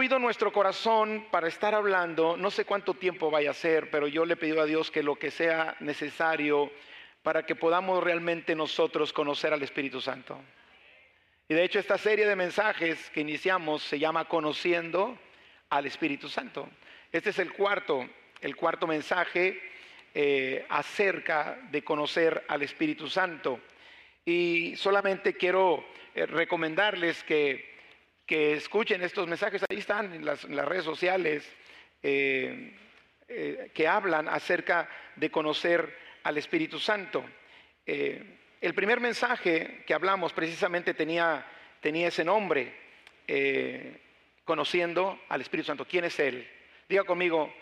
Movido nuestro corazón para estar hablando, no sé cuánto tiempo vaya a ser, pero yo le pido a Dios que lo que sea necesario para que podamos realmente nosotros conocer al Espíritu Santo. Y de hecho esta serie de mensajes que iniciamos se llama Conociendo al Espíritu Santo. Este es el cuarto, el cuarto mensaje eh, acerca de conocer al Espíritu Santo. Y solamente quiero eh, recomendarles que, que, escuchen estos mensajes, ahí están en las, redes sociales, eh, que hablan acerca de conocer al Espíritu Santo. el primer mensaje que hablamos precisamente tenía, tenía ese nombre, conociendo al Espíritu Santo. ¿Quién es Él? Diga conmigo,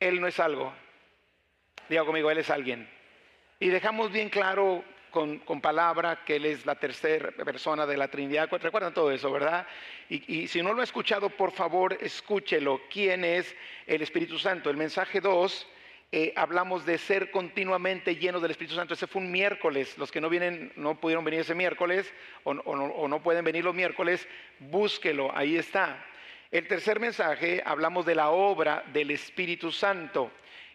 Él no es algo. Diga conmigo, Él es alguien. Y dejamos bien claro con, palabra que Él es la tercera persona de la Trinidad. Recuerdan todo eso, ¿verdad? Y, si no lo ha escuchado, por favor, escúchelo. ¿Quién es el Espíritu Santo? El mensaje 2, eh, hablamos de ser continuamente llenos del Espíritu Santo. Ese fue un miércoles. Los que no vienen, no pudieron venir ese miércoles o, o no pueden venir los miércoles, búsquelo, ahí está. El tercer mensaje hablamos de la obra del Espíritu Santo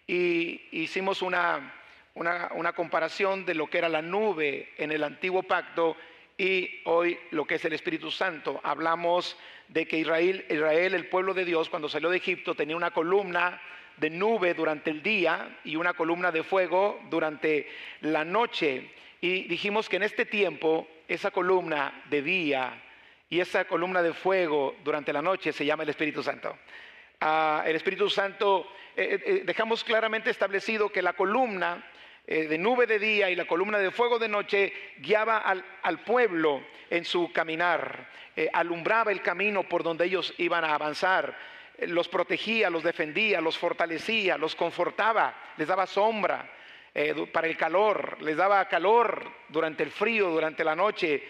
y hicimos una, una, comparación de lo que era la nube en el antiguo pacto y hoy lo que es el Espíritu Santo. Hablamos de que Israel, Israel, el pueblo de Dios, cuando salió de Egipto, tenía una columna de nube durante el día y una columna de fuego durante la noche. Y dijimos que en este tiempo esa columna de día y esa columna de fuego durante la noche se llama el Espíritu Santo. Ah, el Espíritu Santo, eh, eh, eh, dejamos claramente establecido que la columna de nube de día y la columna de fuego de noche guiaba al, pueblo en su caminar, alumbraba el camino por donde ellos iban a avanzar, los protegía, los defendía, los fortalecía, los confortaba, les daba sombra. para el calor, les daba calor durante el frío, durante la noche,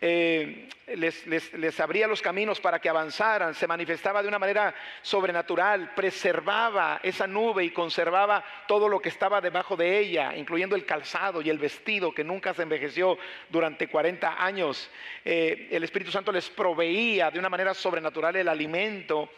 eh, les, abría los caminos para que avanzaran, se manifestaba de una manera sobrenatural, preservaba esa nube y conservaba todo lo que estaba debajo de ella, incluyendo el calzado y el vestido que nunca se envejeció durante 40 años. Eh, el Espíritu Santo les proveía de una manera sobrenatural el alimento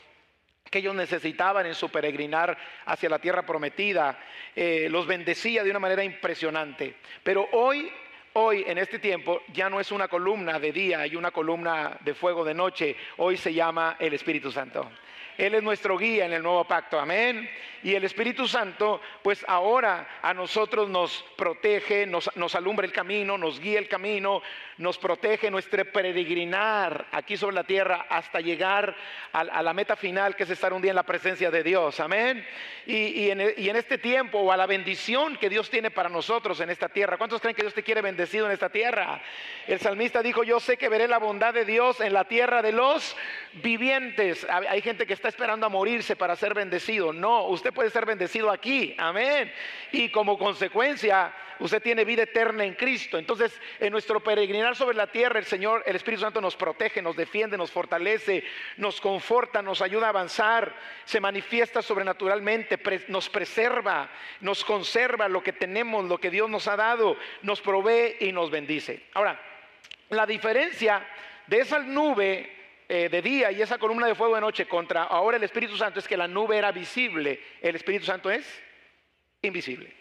que ellos necesitaban en su peregrinar hacia la tierra prometida, eh, los bendecía de una manera impresionante. Pero hoy Hoy, en este tiempo, ya no es una columna de día y una columna de fuego de noche. Hoy se llama el Espíritu Santo. Él es nuestro guía en el nuevo pacto, amén. Y el Espíritu Santo, pues ahora a nosotros nos protege, nos, nos alumbra el camino, nos guía el camino, nos protege nuestro peregrinar aquí sobre la tierra hasta llegar a, la meta final, que es estar un día en la presencia de Dios, amén. Y, en, y en este tiempo, o a la bendición que Dios tiene para nosotros en esta tierra. ¿Cuántos creen que Dios te quiere bendecido en esta tierra? El salmista dijo, yo sé que veré la bondad de Dios en la tierra de los vivientes. Hay gente que está esperando a morirse para ser bendecido. No, usted puede ser bendecido aquí. Amén. Y como consecuencia, usted tiene vida eterna en Cristo. Entonces, en nuestro peregrinar sobre la tierra, el Señor, el Espíritu Santo nos protege, nos defiende, nos fortalece, nos conforta, nos ayuda a avanzar, se manifiesta sobrenaturalmente, nos preserva, nos conserva lo que tenemos, lo que Dios nos ha dado, nos provee y nos bendice. Ahora, la diferencia de esa nube eh, de día y esa columna de fuego de noche contra ahora el Espíritu Santo es que la nube era visible, el Espíritu Santo es invisible.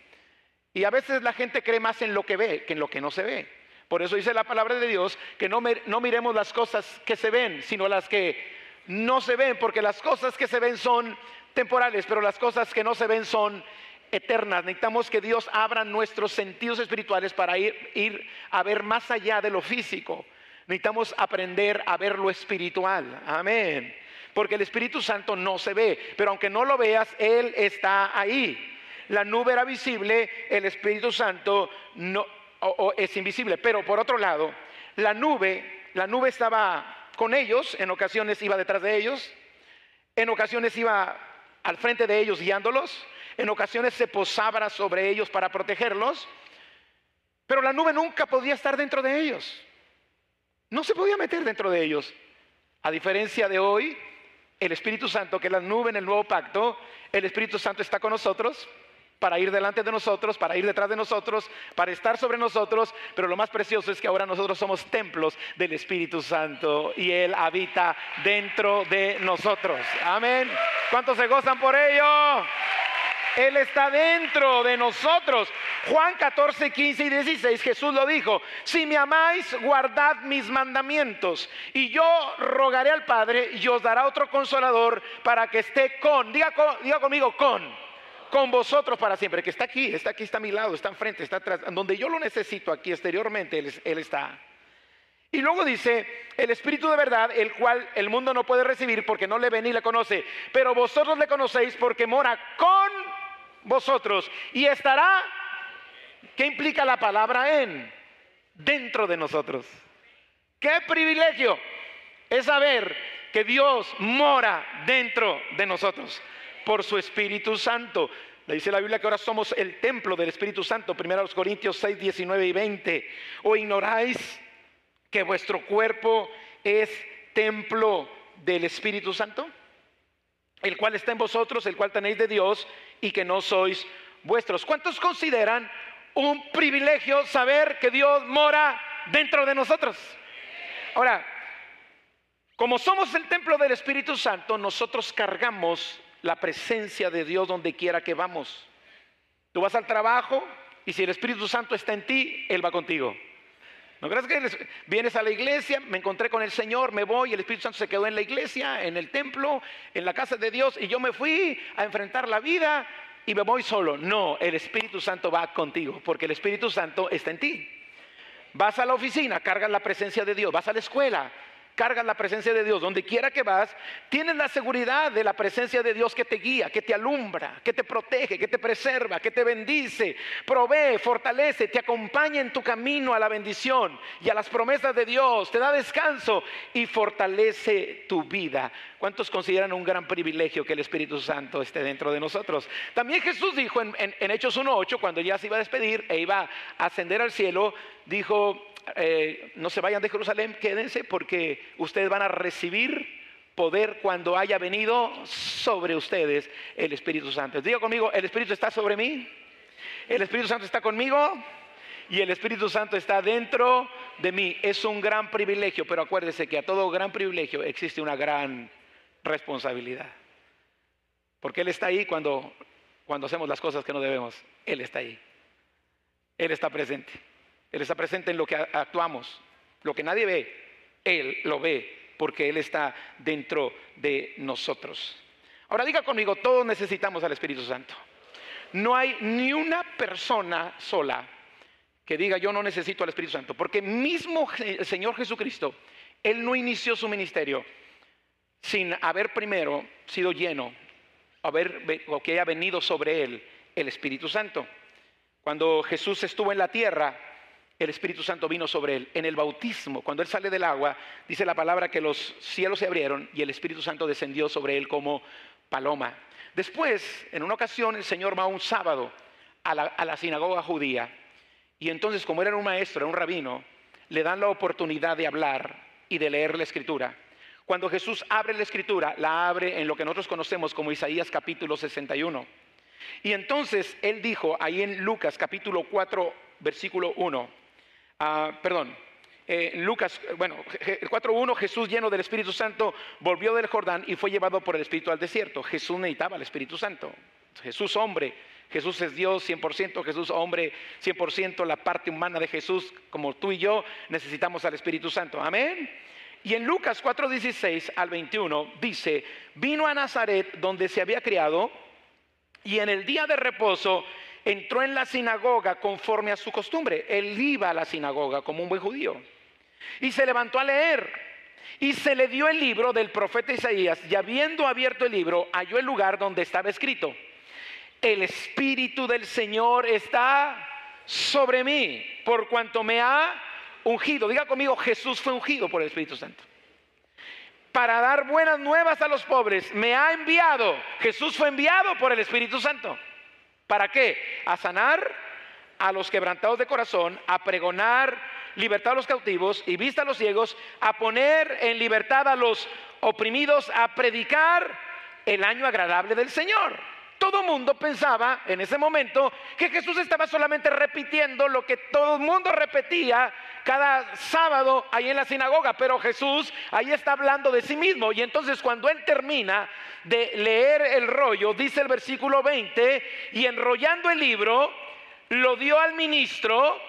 Y a veces la gente cree más en lo que ve que en lo que no se ve. Por eso dice la palabra de Dios que no, no miremos las cosas que se ven, sino las que no se ven, porque las cosas que se ven son temporales, pero las cosas que no se ven son eternas. Necesitamos que Dios abra nuestros sentidos espirituales para ir, ir a ver más allá de lo físico. Necesitamos aprender a ver lo espiritual. Amén. Porque el Espíritu Santo no se ve, pero aunque no lo veas, Él está ahí. La nube era visible, el Espíritu Santo no es invisible. Pero por otro lado, la nube, la nube estaba con ellos, en ocasiones iba detrás de ellos, en ocasiones iba al frente de ellos guiándolos, en ocasiones se posaba sobre ellos para protegerlos, pero la nube nunca podía estar dentro de ellos. No se podía meter dentro de ellos. A diferencia de hoy, el Espíritu Santo, que es la nube en el nuevo pacto, el Espíritu Santo está con nosotros para ir delante de nosotros, para ir detrás de nosotros, para estar sobre nosotros, pero lo más precioso es que ahora nosotros somos templos del Espíritu Santo y Él habita dentro de nosotros. Amén. ¿Cuántos se gozan por ello? Él está dentro de nosotros. Juan 14, 15 y 16, Jesús lo dijo, si me amáis, guardad mis mandamientos. Y yo rogaré al Padre y os dará otro consolador para que esté con, diga, conmigo, con con vosotros para siempre, que está aquí, está aquí, está a mi lado, está enfrente, está atrás, donde yo lo necesito aquí exteriormente, él, está. Y luego dice, el Espíritu de verdad, el cual el mundo no puede recibir porque no le ve ni le conoce, pero vosotros le conocéis porque mora con vosotros y estará, ¿qué implica la palabra en? Dentro de nosotros. ¿Qué privilegio es saber que Dios mora dentro de nosotros? por su Espíritu Santo. Le dice la Biblia que ahora somos el templo del Espíritu Santo, 1 Corintios 6, 19 y 20. ¿O ignoráis que vuestro cuerpo es templo del Espíritu Santo? El cual está en vosotros, el cual tenéis de Dios y que no sois vuestros. ¿Cuántos consideran un privilegio saber que Dios mora dentro de nosotros? Ahora, como somos el templo del Espíritu Santo, nosotros cargamos la presencia de Dios donde quiera que vamos. Tú vas al trabajo y si el Espíritu Santo está en ti, Él va contigo. ¿No crees que vienes a la iglesia, me encontré con el Señor, me voy, el Espíritu Santo se quedó en la iglesia, en el templo, en la casa de Dios y yo me fui a enfrentar la vida y me voy solo? No, el Espíritu Santo va contigo porque el Espíritu Santo está en ti. Vas a la oficina, cargas la presencia de Dios, vas a la escuela, cargas la presencia de Dios. Donde quiera que vas, tienes la seguridad de la presencia de Dios que te guía, que te alumbra, que te protege, que te preserva, que te bendice, provee, fortalece, te acompaña en tu camino a la bendición y a las promesas de Dios, te da descanso y fortalece tu vida. ¿Cuántos consideran un gran privilegio que el Espíritu Santo esté dentro de nosotros? También Jesús dijo en, en Hechos 1.8, cuando ya se iba a despedir e iba a ascender al cielo, dijo, eh, no se vayan de Jerusalén, quédense porque ustedes van a recibir poder cuando haya venido sobre ustedes el Espíritu Santo. Diga conmigo, el Espíritu está sobre mí, el Espíritu Santo está conmigo y el Espíritu Santo está dentro de mí. Es un gran privilegio, pero acuérdese que a todo gran privilegio existe una gran responsabilidad. Porque Él está ahí cuando, cuando hacemos las cosas que no debemos. Él está ahí. Él está presente. Él está presente en lo que actuamos. Lo que nadie ve, Él lo ve porque Él está dentro de nosotros. Ahora diga conmigo, todos necesitamos al Espíritu Santo. No hay ni una persona sola que diga yo no necesito al Espíritu Santo, porque mismo el Señor Jesucristo, Él no inició su ministerio sin haber primero sido lleno, haber, o que haya venido sobre Él el Espíritu Santo. Cuando Jesús estuvo en la tierra, el Espíritu Santo vino sobre él. En el bautismo, cuando él sale del agua, dice la palabra que los cielos se abrieron y el Espíritu Santo descendió sobre él como paloma. Después, en una ocasión, el Señor va un sábado a la, sinagoga judía y entonces, como era un maestro, era un rabino, le dan la oportunidad de hablar y de leer la escritura. Cuando Jesús abre la escritura, la abre en lo que nosotros conocemos como Isaías capítulo 61. Y entonces él dijo ahí en Lucas capítulo 4, versículo 1, Ah, perdón, eh, Lucas, bueno, el 4.1, Jesús lleno del Espíritu Santo volvió del Jordán y fue llevado por el Espíritu al desierto. Jesús necesitaba el Espíritu Santo. Jesús hombre, Jesús es Dios 100%, Jesús hombre 100%, la parte humana de Jesús, como tú y yo, necesitamos al Espíritu Santo. Amén. Y en Lucas 4.16 al 21 dice, vino a Nazaret donde se había criado y en el día de reposo entró en la sinagoga conforme a su costumbre. Él iba a la sinagoga como un buen judío. Y se levantó a leer. Y se le dio el libro del profeta Isaías. Y habiendo abierto el libro, halló el lugar donde estaba escrito. El Espíritu del Señor está sobre mí, por cuanto me ha ungido. Diga conmigo, Jesús fue ungido por el Espíritu Santo. Para dar buenas nuevas a los pobres, me ha enviado. Jesús fue enviado por el Espíritu Santo. ¿Para qué? A sanar a los quebrantados de corazón, a pregonar libertad a los cautivos y vista a los ciegos, a poner en libertad a los oprimidos, a predicar el año agradable del Señor. Todo mundo pensaba en ese momento que Jesús estaba solamente repitiendo lo que todo el mundo repetía cada sábado ahí en la sinagoga, pero Jesús ahí está hablando de sí mismo. Y entonces cuando él termina de leer el rollo, dice el versículo 20, y enrollando el libro, lo dio al ministro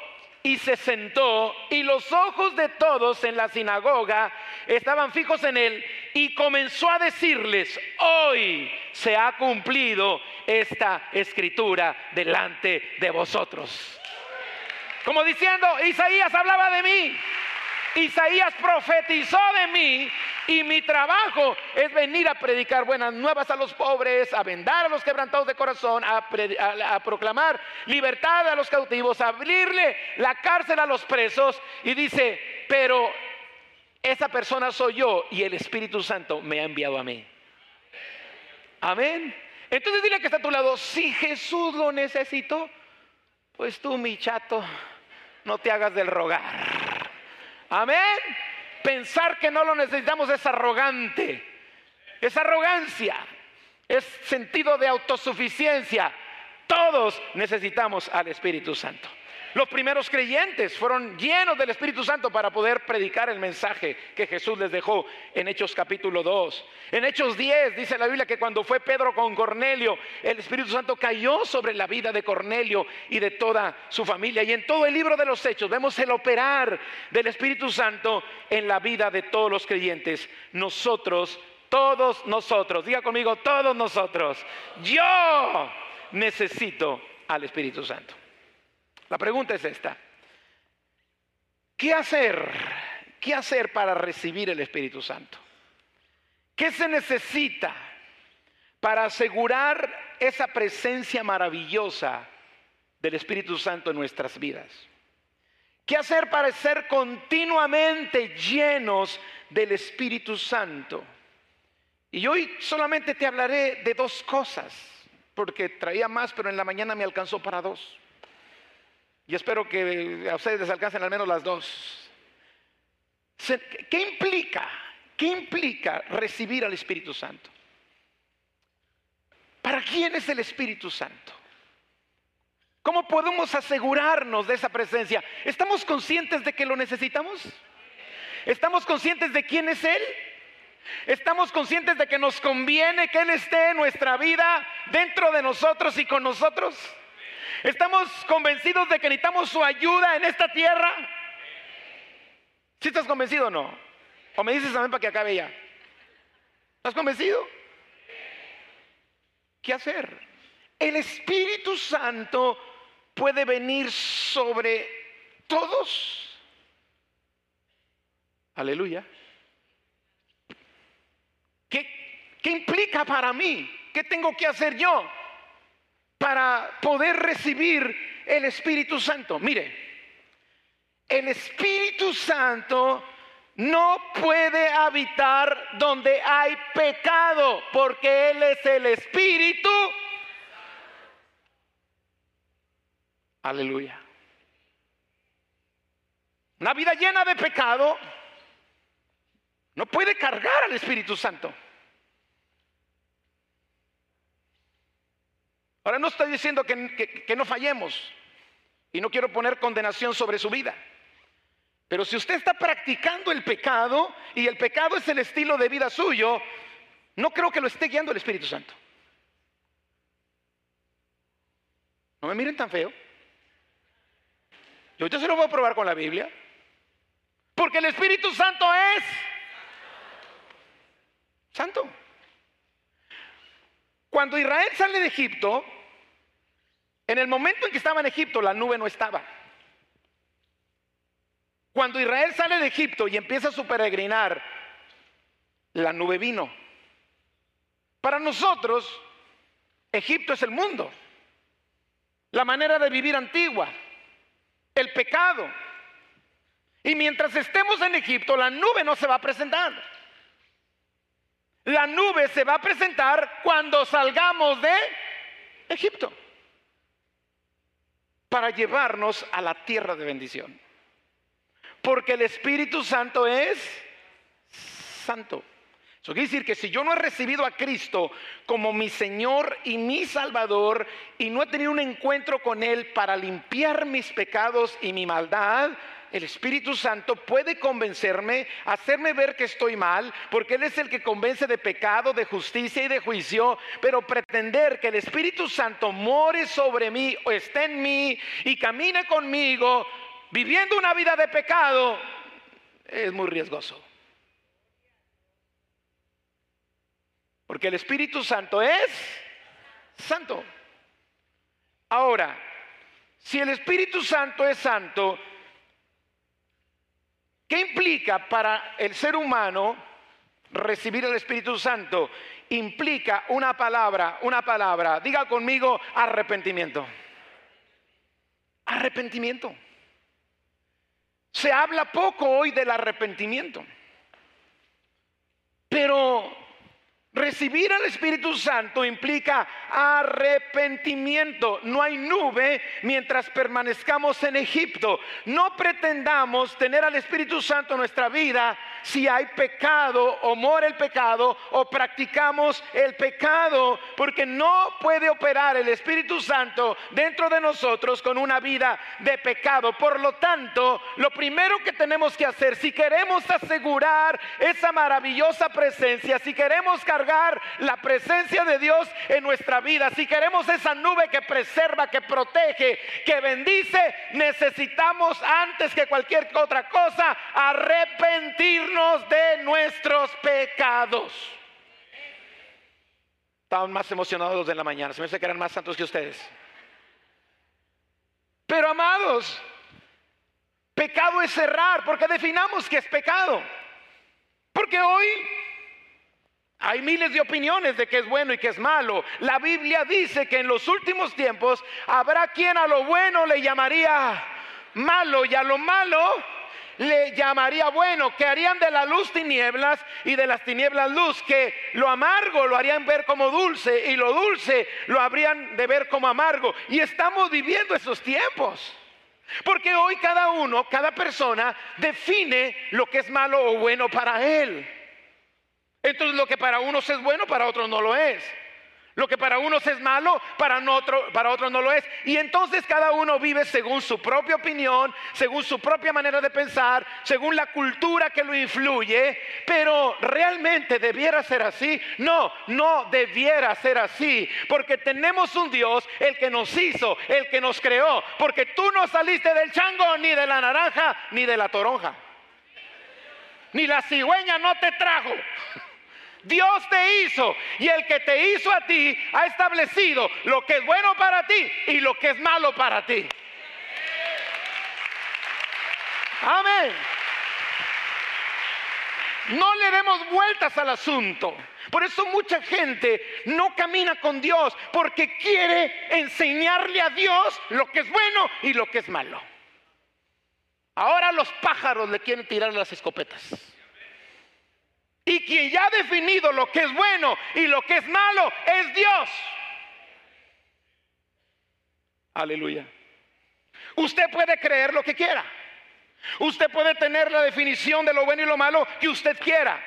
y se sentó y los ojos de todos en la sinagoga estaban fijos en él y comenzó a decirles, hoy se ha cumplido esta escritura delante de vosotros. Como diciendo, Isaías hablaba de mí. Isaías profetizó de mí y mi trabajo es venir a predicar buenas nuevas a los pobres, a vendar a los quebrantados de corazón, a, proclamar libertad a los cautivos, a abrirle la cárcel a los presos. Y dice, pero esa persona soy yo y el Espíritu Santo me ha enviado a mí. Amén. Entonces dile que está a tu lado, si Jesús lo necesitó, pues tú, mi chato, no te hagas del rogar. Amén. Pensar que no lo necesitamos es arrogante. Es arrogancia. Es sentido de autosuficiencia. Todos necesitamos al Espíritu Santo. Los primeros creyentes fueron llenos del Espíritu Santo para poder predicar el mensaje que Jesús les dejó en Hechos capítulo 2. En Hechos 10 dice la Biblia que cuando fue Pedro con Cornelio, el Espíritu Santo cayó sobre la vida de Cornelio y de toda su familia. Y en todo el libro de los Hechos vemos el operar del Espíritu Santo en la vida de todos los creyentes. Nosotros, todos nosotros, diga conmigo, todos nosotros, yo necesito al Espíritu Santo. La pregunta es esta. ¿Qué hacer? ¿Qué hacer para recibir el Espíritu Santo? ¿Qué se necesita para asegurar esa presencia maravillosa del Espíritu Santo en nuestras vidas? ¿Qué hacer para ser continuamente llenos del Espíritu Santo? Y hoy solamente te hablaré de dos cosas, porque traía más, pero en la mañana me alcanzó para dos. Y espero que a ustedes les alcancen al menos las dos. ¿Qué implica? ¿Qué implica recibir al Espíritu Santo? ¿Para quién es el Espíritu Santo? ¿Cómo podemos asegurarnos de esa presencia? ¿Estamos conscientes de que lo necesitamos? ¿Estamos conscientes de quién es Él? ¿Estamos conscientes de que nos conviene que Él esté en nuestra vida, dentro de nosotros y con nosotros? ¿Estamos convencidos de que necesitamos su ayuda en esta tierra? ¿Sí estás convencido o no? ¿O me dices también para que acabe ya? ¿Estás convencido? ¿Qué hacer? El Espíritu Santo puede venir sobre todos. Aleluya. ¿Qué, ¿Qué, implica para mí? ¿Qué tengo que hacer yo? Para poder recibir el Espíritu Santo. Mire, el Espíritu Santo no puede habitar donde hay pecado, porque Él es el Espíritu. Aleluya. Una vida llena de pecado no puede cargar al Espíritu Santo. Ahora no estoy diciendo que, no fallemos y no quiero poner condenación sobre su vida. Pero si usted está practicando el pecado y el pecado es el estilo de vida suyo, no creo que lo esté guiando el Espíritu Santo. No me miren tan feo. Yo se lo voy a probar con la Biblia. Porque el Espíritu Santo es santo. Cuando Israel sale de Egipto, en el momento en que estaba en Egipto, la nube no estaba. Cuando Israel sale de Egipto y empieza su peregrinar, la nube vino. Para nosotros, Egipto es el mundo, la manera de vivir antigua, el pecado. Y mientras estemos en Egipto, la nube no se va a presentar. La nube se va a presentar cuando salgamos de Egipto para llevarnos a la tierra de bendición. Porque el Espíritu Santo es santo. Eso quiere decir que si yo no he recibido a Cristo como mi Señor y mi Salvador y no he tenido un encuentro con Él para limpiar mis pecados y mi maldad, el Espíritu Santo puede convencerme, hacerme ver que estoy mal, porque Él es el que convence de pecado, de justicia y de juicio, pero pretender que el Espíritu Santo more sobre mí o esté en mí y camine conmigo viviendo una vida de pecado es muy riesgoso. Porque el Espíritu Santo es santo. Ahora, si el Espíritu Santo es santo, ¿qué implica para el ser humano recibir el Espíritu Santo? Implica una palabra, una palabra, diga conmigo arrepentimiento. Arrepentimiento. Se habla poco hoy del arrepentimiento. Pero Recibir al Espíritu Santo implica arrepentimiento. No hay nube mientras permanezcamos en Egipto. No pretendamos tener al Espíritu Santo en nuestra vida si hay pecado o mora el pecado o practicamos el pecado, porque no puede operar el Espíritu Santo dentro de nosotros con una vida de pecado. Por lo tanto, lo primero que tenemos que hacer, si queremos asegurar esa maravillosa presencia, si queremos cargar la presencia de Dios en nuestra vida, si queremos esa nube que preserva, que protege, que bendice, necesitamos antes que cualquier otra cosa arrepentirnos de nuestros pecados. Estaban más emocionados de la mañana, se me hace que eran más santos que ustedes. Pero amados, pecado es cerrar, porque definamos que es pecado. Porque hoy hay miles de opiniones de que es bueno y que es malo. La Biblia dice que en los últimos tiempos habrá quien a lo bueno le llamaría malo y a lo malo le llamaría bueno, que harían de la luz tinieblas y de las tinieblas luz, que lo amargo lo harían ver como dulce y lo dulce lo habrían de ver como amargo. Y estamos viviendo esos tiempos. Porque hoy cada uno, cada persona define lo que es malo o bueno para él. Entonces lo que para unos es bueno, para otros no lo es. Lo que para unos es malo, para, otro, para otros no lo es. Y entonces cada uno vive según su propia opinión, según su propia manera de pensar, según la cultura que lo influye. Pero realmente debiera ser así. No, no debiera ser así. Porque tenemos un Dios, el que nos hizo, el que nos creó. Porque tú no saliste del chango, ni de la naranja, ni de la toronja. Ni la cigüeña no te trajo. Dios te hizo y el que te hizo a ti ha establecido lo que es bueno para ti y lo que es malo para ti. Amén. No le demos vueltas al asunto. Por eso mucha gente no camina con Dios porque quiere enseñarle a Dios lo que es bueno y lo que es malo. Ahora los pájaros le quieren tirar las escopetas. Y quien ya ha definido lo que es bueno y lo que es malo es Dios. Aleluya. Usted puede creer lo que quiera. Usted puede tener la definición de lo bueno y lo malo que usted quiera.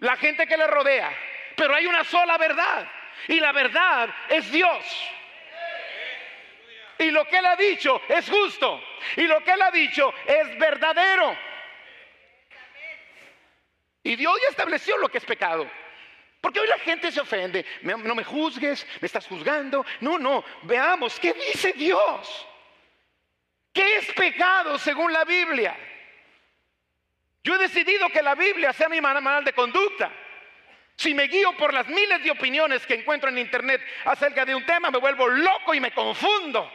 La gente que le rodea. Pero hay una sola verdad. Y la verdad es Dios. Y lo que Él ha dicho es justo. Y lo que Él ha dicho es verdadero. Y Dios ya estableció lo que es pecado. Porque hoy la gente se ofende. No me juzgues, me estás juzgando. No, no. Veamos, ¿qué dice Dios? ¿Qué es pecado según la Biblia? Yo he decidido que la Biblia sea mi manual de conducta. Si me guío por las miles de opiniones que encuentro en internet acerca de un tema, me vuelvo loco y me confundo.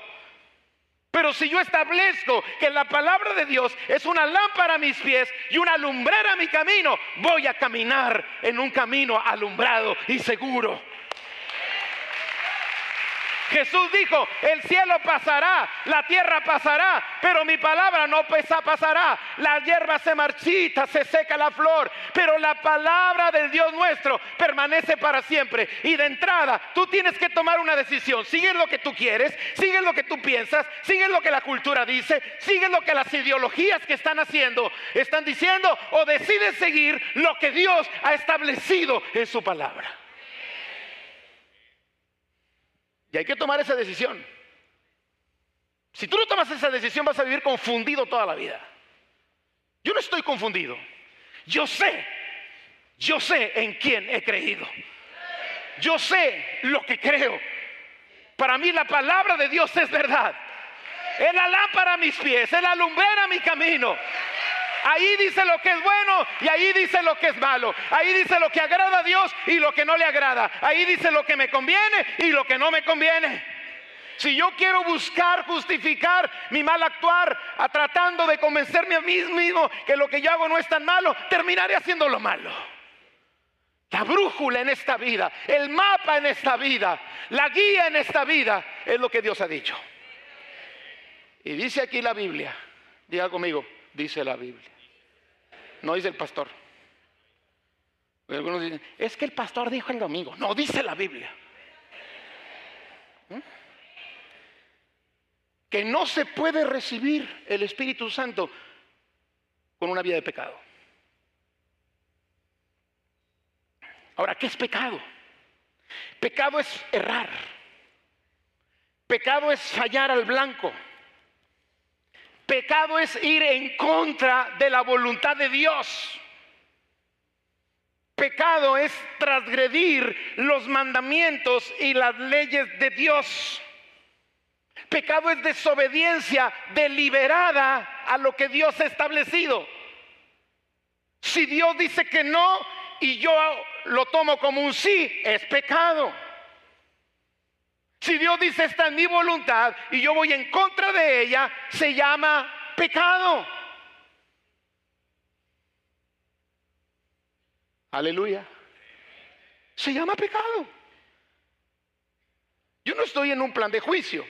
Pero si yo establezco que la palabra de Dios es una lámpara a mis pies y una lumbrera a mi camino, voy a caminar en un camino alumbrado y seguro. Jesús dijo, el cielo pasará, la tierra pasará, pero mi palabra no pasará. La hierba se marchita, se seca la flor, pero la palabra del Dios nuestro permanece para siempre. Y de entrada, tú tienes que tomar una decisión. Sigue lo que tú quieres, sigue lo que tú piensas, sigue lo que la cultura dice, sigue lo que las ideologías que están haciendo están diciendo, o decides seguir lo que Dios ha establecido en su palabra. Y hay que tomar esa decisión. Si tú no tomas esa decisión vas a vivir confundido toda la vida. Yo no estoy confundido. Yo sé, yo sé en quién he creído. Yo sé lo que creo. Para mí la palabra de Dios es verdad. Es la lámpara a mis pies, es la lumbrera a mi camino. Ahí dice lo que es bueno y ahí dice lo que es malo. Ahí dice lo que agrada a Dios y lo que no le agrada. Ahí dice lo que me conviene y lo que no me conviene. Si yo quiero buscar justificar mi mal actuar tratando de convencerme a mí mismo que lo que yo hago no es tan malo, terminaré haciendo lo malo. La brújula en esta vida, el mapa en esta vida, la guía en esta vida es lo que Dios ha dicho. Y dice aquí la Biblia, diga conmigo, dice la Biblia. No dice el pastor. Algunos dicen, es que el pastor dijo el domingo. No, dice la Biblia. ¿Mm? Que no se puede recibir el Espíritu Santo con una vida de pecado. Ahora, ¿qué es pecado? Pecado es errar. Pecado es fallar al blanco. Pecado es ir en contra de la voluntad de Dios. Pecado es transgredir los mandamientos y las leyes de Dios. Pecado es desobediencia deliberada a lo que Dios ha establecido. Si Dios dice que no y yo lo tomo como un sí, es pecado. Si Dios dice está en mi voluntad y yo voy en contra de ella, se llama pecado. Aleluya. Se llama pecado. Yo no estoy en un plan de juicio.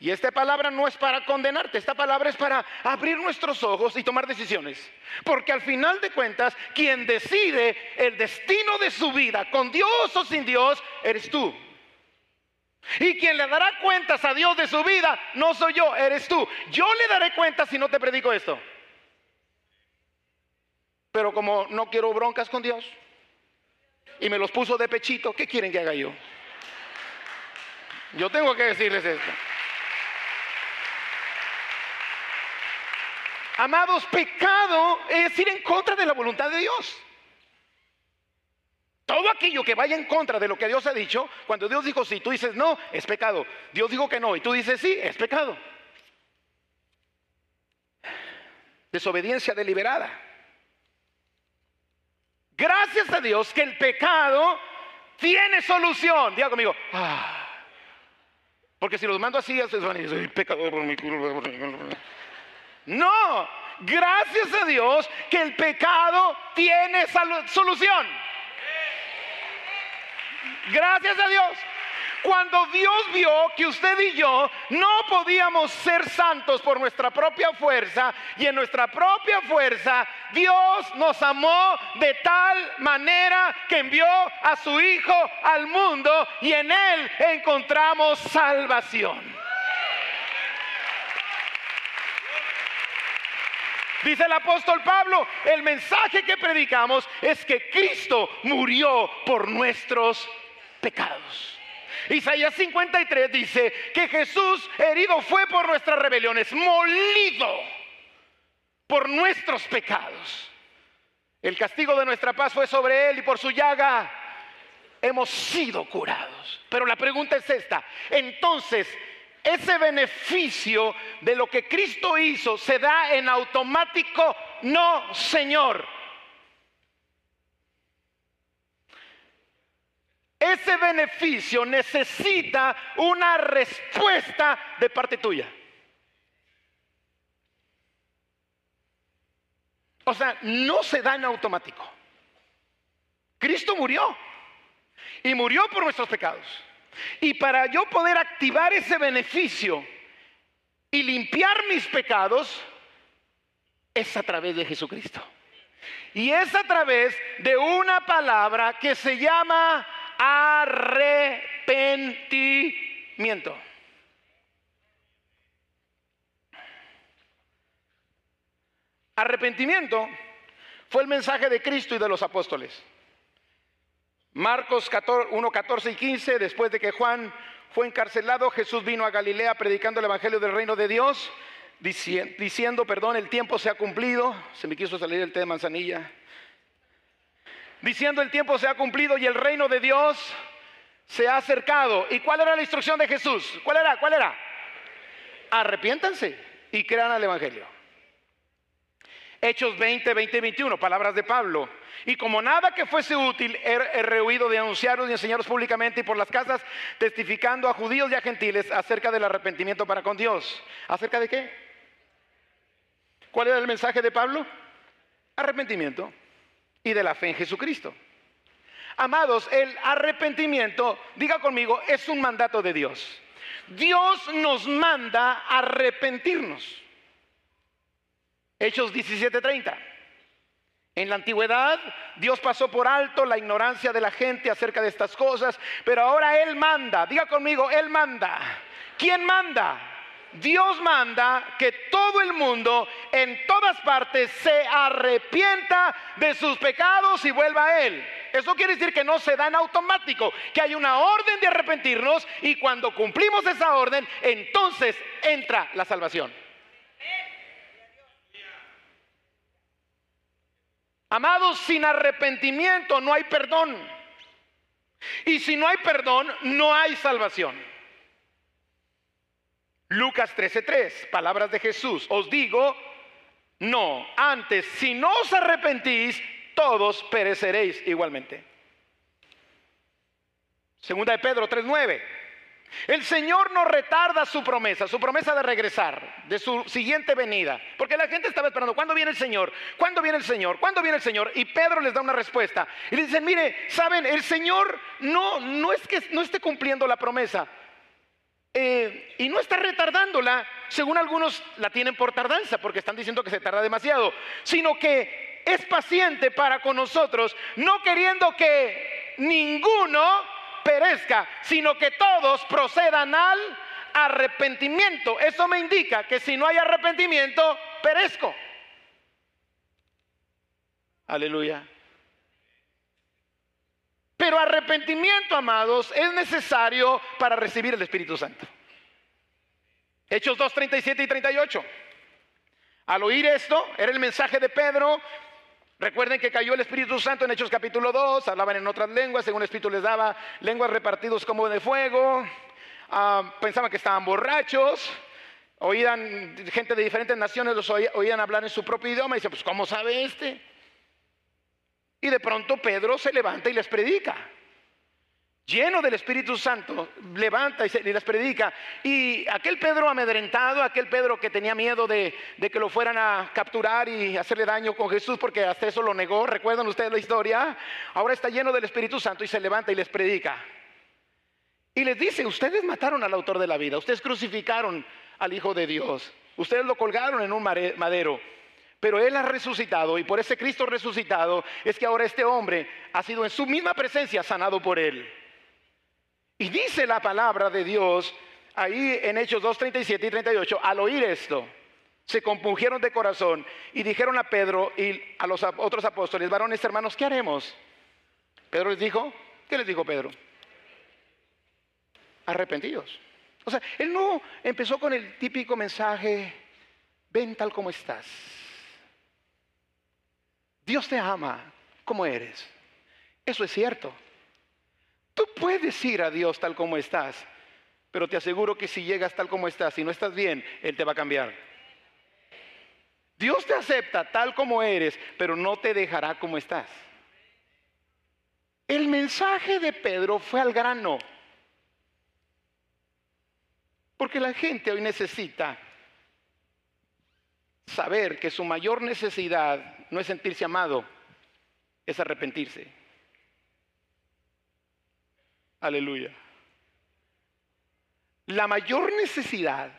Y esta palabra no es para condenarte, esta palabra es para abrir nuestros ojos y tomar decisiones. Porque al final de cuentas, quien decide el destino de su vida, con Dios o sin Dios, eres tú. Y quien le dará cuentas a Dios de su vida no soy yo, eres tú. Yo le daré cuentas si no te predico esto. Pero como no quiero broncas con Dios y me los puso de pechito, ¿qué quieren que haga yo? Yo tengo que decirles esto. Amados, pecado es ir en contra de la voluntad de Dios. Todo aquello que vaya en contra de lo que Dios ha dicho, cuando Dios dijo sí, tú dices no, es pecado. Dios dijo que no y tú dices sí, es pecado. Desobediencia deliberada. Gracias a Dios que el pecado tiene solución. Diga conmigo, ah. porque si los mando así, van a decir, pecador. No, gracias a Dios que el pecado tiene solución. Gracias a Dios. Cuando Dios vio que usted y yo no podíamos ser santos por nuestra propia fuerza y en nuestra propia fuerza, Dios nos amó de tal manera que envió a su Hijo al mundo y en Él encontramos salvación. Dice el apóstol Pablo, el mensaje que predicamos es que Cristo murió por nuestros pecados. Isaías 53 dice que Jesús herido fue por nuestras rebeliones, molido por nuestros pecados. El castigo de nuestra paz fue sobre él y por su llaga hemos sido curados. Pero la pregunta es esta, entonces, ese beneficio de lo que Cristo hizo se da en automático, no, Señor. ese beneficio necesita una respuesta de parte tuya. O sea, no se da en automático. Cristo murió y murió por nuestros pecados. Y para yo poder activar ese beneficio y limpiar mis pecados, es a través de Jesucristo. Y es a través de una palabra que se llama arrepentimiento. Arrepentimiento fue el mensaje de Cristo y de los apóstoles. Marcos 1, 14 y 15, después de que Juan fue encarcelado, Jesús vino a Galilea predicando el Evangelio del Reino de Dios, diciendo, perdón, el tiempo se ha cumplido. Se me quiso salir el té de manzanilla. Diciendo el tiempo se ha cumplido y el reino de Dios se ha acercado. ¿Y cuál era la instrucción de Jesús? ¿Cuál era? ¿Cuál era? Arrepiéntanse y crean al Evangelio. Hechos 20, 20 y 21, palabras de Pablo. Y como nada que fuese útil, he, rehuido de anunciaros y enseñaros públicamente y por las casas, testificando a judíos y a gentiles acerca del arrepentimiento para con Dios. ¿Acerca de qué? ¿Cuál era el mensaje de Pablo? Arrepentimiento y de la fe en Jesucristo. Amados, el arrepentimiento, diga conmigo, es un mandato de Dios. Dios nos manda arrepentirnos. Hechos 17:30. En la antigüedad Dios pasó por alto la ignorancia de la gente acerca de estas cosas, pero ahora Él manda, diga conmigo, Él manda. ¿Quién manda? Dios manda que todo el mundo en todas partes se arrepienta de sus pecados y vuelva a Él. Eso quiere decir que no se da en automático, que hay una orden de arrepentirnos y cuando cumplimos esa orden, entonces entra la salvación. Amados, sin arrepentimiento no hay perdón. Y si no hay perdón, no hay salvación. Lucas 13:3, palabras de Jesús. Os digo, no, antes, si no os arrepentís, todos pereceréis igualmente. Segunda de Pedro 3:9. El Señor no retarda su promesa, su promesa de regresar, de su siguiente venida. Porque la gente estaba esperando, ¿cuándo viene el Señor? ¿Cuándo viene el Señor? ¿Cuándo viene el Señor? Y Pedro les da una respuesta. Y le dicen, mire, saben, el Señor no, no es que no esté cumpliendo la promesa. Eh, y no está retardándola, según algunos la tienen por tardanza, porque están diciendo que se tarda demasiado, sino que es paciente para con nosotros, no queriendo que ninguno perezca, sino que todos procedan al arrepentimiento. Eso me indica que si no hay arrepentimiento, perezco. Aleluya. Pero arrepentimiento, amados, es necesario para recibir el Espíritu Santo. Hechos 2, 37 y 38. Al oír esto, era el mensaje de Pedro, Recuerden que cayó el Espíritu Santo en Hechos capítulo 2, hablaban en otras lenguas, según el Espíritu les daba lenguas repartidos como de fuego, ah, pensaban que estaban borrachos, oían gente de diferentes naciones, los oían, hablar en su propio idioma y dicen, pues ¿cómo sabe este? Y de pronto Pedro se levanta y les predica lleno del Espíritu Santo, levanta y, les predica. Y aquel Pedro amedrentado, aquel Pedro que tenía miedo de, que lo fueran a capturar y hacerle daño con Jesús, porque hasta eso lo negó, recuerdan ustedes la historia, ahora está lleno del Espíritu Santo y se levanta y les predica. Y les dice, ustedes mataron al autor de la vida, ustedes crucificaron al Hijo de Dios, ustedes lo colgaron en un madero. Pero Él ha resucitado y por ese Cristo resucitado es que ahora este hombre ha sido en su misma presencia sanado por Él. Y dice la palabra de Dios ahí en Hechos 2, 37 y 38, al oír esto, se compungieron de corazón y dijeron a Pedro y a los otros apóstoles, varones hermanos, ¿qué haremos? Pedro les dijo, ¿qué les dijo Pedro? Arrepentidos. O sea, él no empezó con el típico mensaje, ven tal como estás. Dios te ama como eres. Eso es cierto. Tú puedes ir a Dios tal como estás, pero te aseguro que si llegas tal como estás y no estás bien, Él te va a cambiar. Dios te acepta tal como eres, pero no te dejará como estás. El mensaje de Pedro fue al grano. Porque la gente hoy necesita saber que su mayor necesidad no es sentirse amado, es arrepentirse. Aleluya. la mayor necesidad,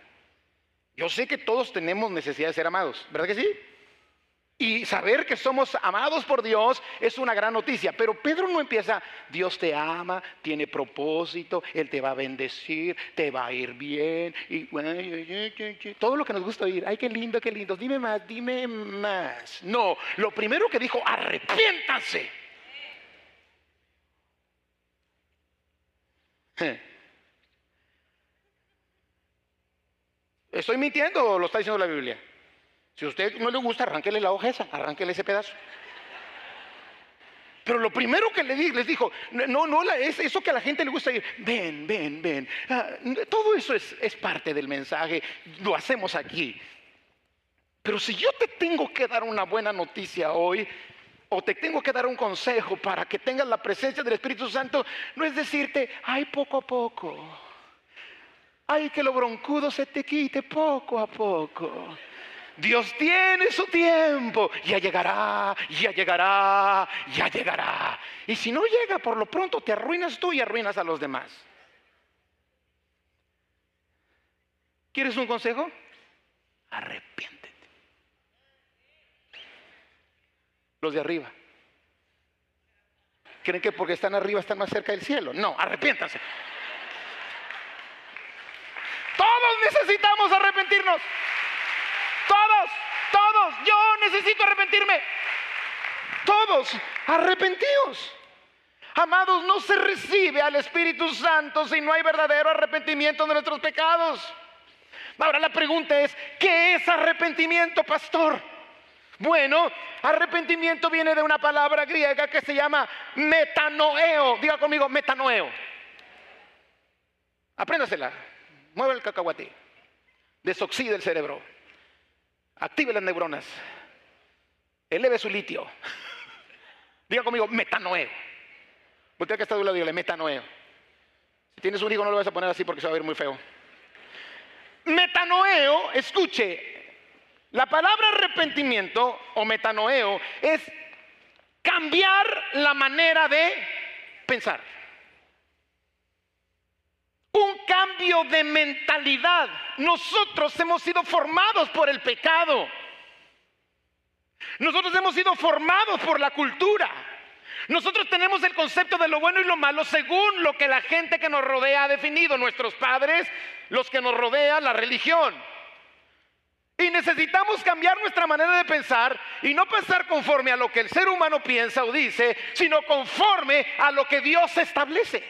yo sé que todos tenemos necesidad de ser amados, ¿verdad que sí? Y saber que somos amados por Dios es una gran noticia. Pero Pedro no empieza, Dios te ama, tiene propósito, Él te va a bendecir, te va a ir bien. Y todo lo que nos gusta oír, ay, qué lindo, qué lindo, dime más, dime más. No, lo primero que dijo, arrepiéntase. ¿Estoy mintiendo o lo está diciendo la Biblia? Si a usted no le gusta, arránquele la hoja esa, arránquele ese pedazo. Pero lo primero que le les dijo, no, no, es eso que a la gente le gusta ir, ven, ven, ven. Ah, todo eso es, es parte del mensaje, lo hacemos aquí. Pero si yo te tengo que dar una buena noticia hoy, o te tengo que dar un consejo para que tengas la presencia del Espíritu Santo, no es decirte, ay, poco a poco. Ay, que lo broncudo se te quite poco a poco. Dios tiene su tiempo. Ya llegará, ya llegará, ya llegará. Y si no llega, por lo pronto te arruinas tú y arruinas a los demás. ¿Quieres un consejo? Arrepiéntete. Los de arriba. ¿Creen que porque están arriba están más cerca del cielo? No, arrepiéntanse. Todos necesitamos arrepentirnos. Todos, todos, yo necesito arrepentirme. Todos, arrepentidos. Amados, no se recibe al Espíritu Santo si no hay verdadero arrepentimiento de nuestros pecados. Ahora la pregunta es, ¿qué es arrepentimiento, pastor? Bueno, arrepentimiento viene de una palabra griega que se llama metanoeo. Diga conmigo, metanoeo. Apréndasela. Mueve el cacahuate. Desoxide el cerebro active las neuronas, eleve su litio. Diga conmigo, metanoeo. Porque que está de lado, dígale, metanoeo. Si tienes un hijo, no lo vas a poner así porque se va a ver muy feo. Metanoeo, escuche, la palabra arrepentimiento o metanoeo es cambiar la manera de pensar un cambio de mentalidad. Nosotros hemos sido formados por el pecado. Nosotros hemos sido formados por la cultura. Nosotros tenemos el concepto de lo bueno y lo malo según lo que la gente que nos rodea ha definido, nuestros padres, los que nos rodea, la religión. Y necesitamos cambiar nuestra manera de pensar y no pensar conforme a lo que el ser humano piensa o dice, sino conforme a lo que Dios establece.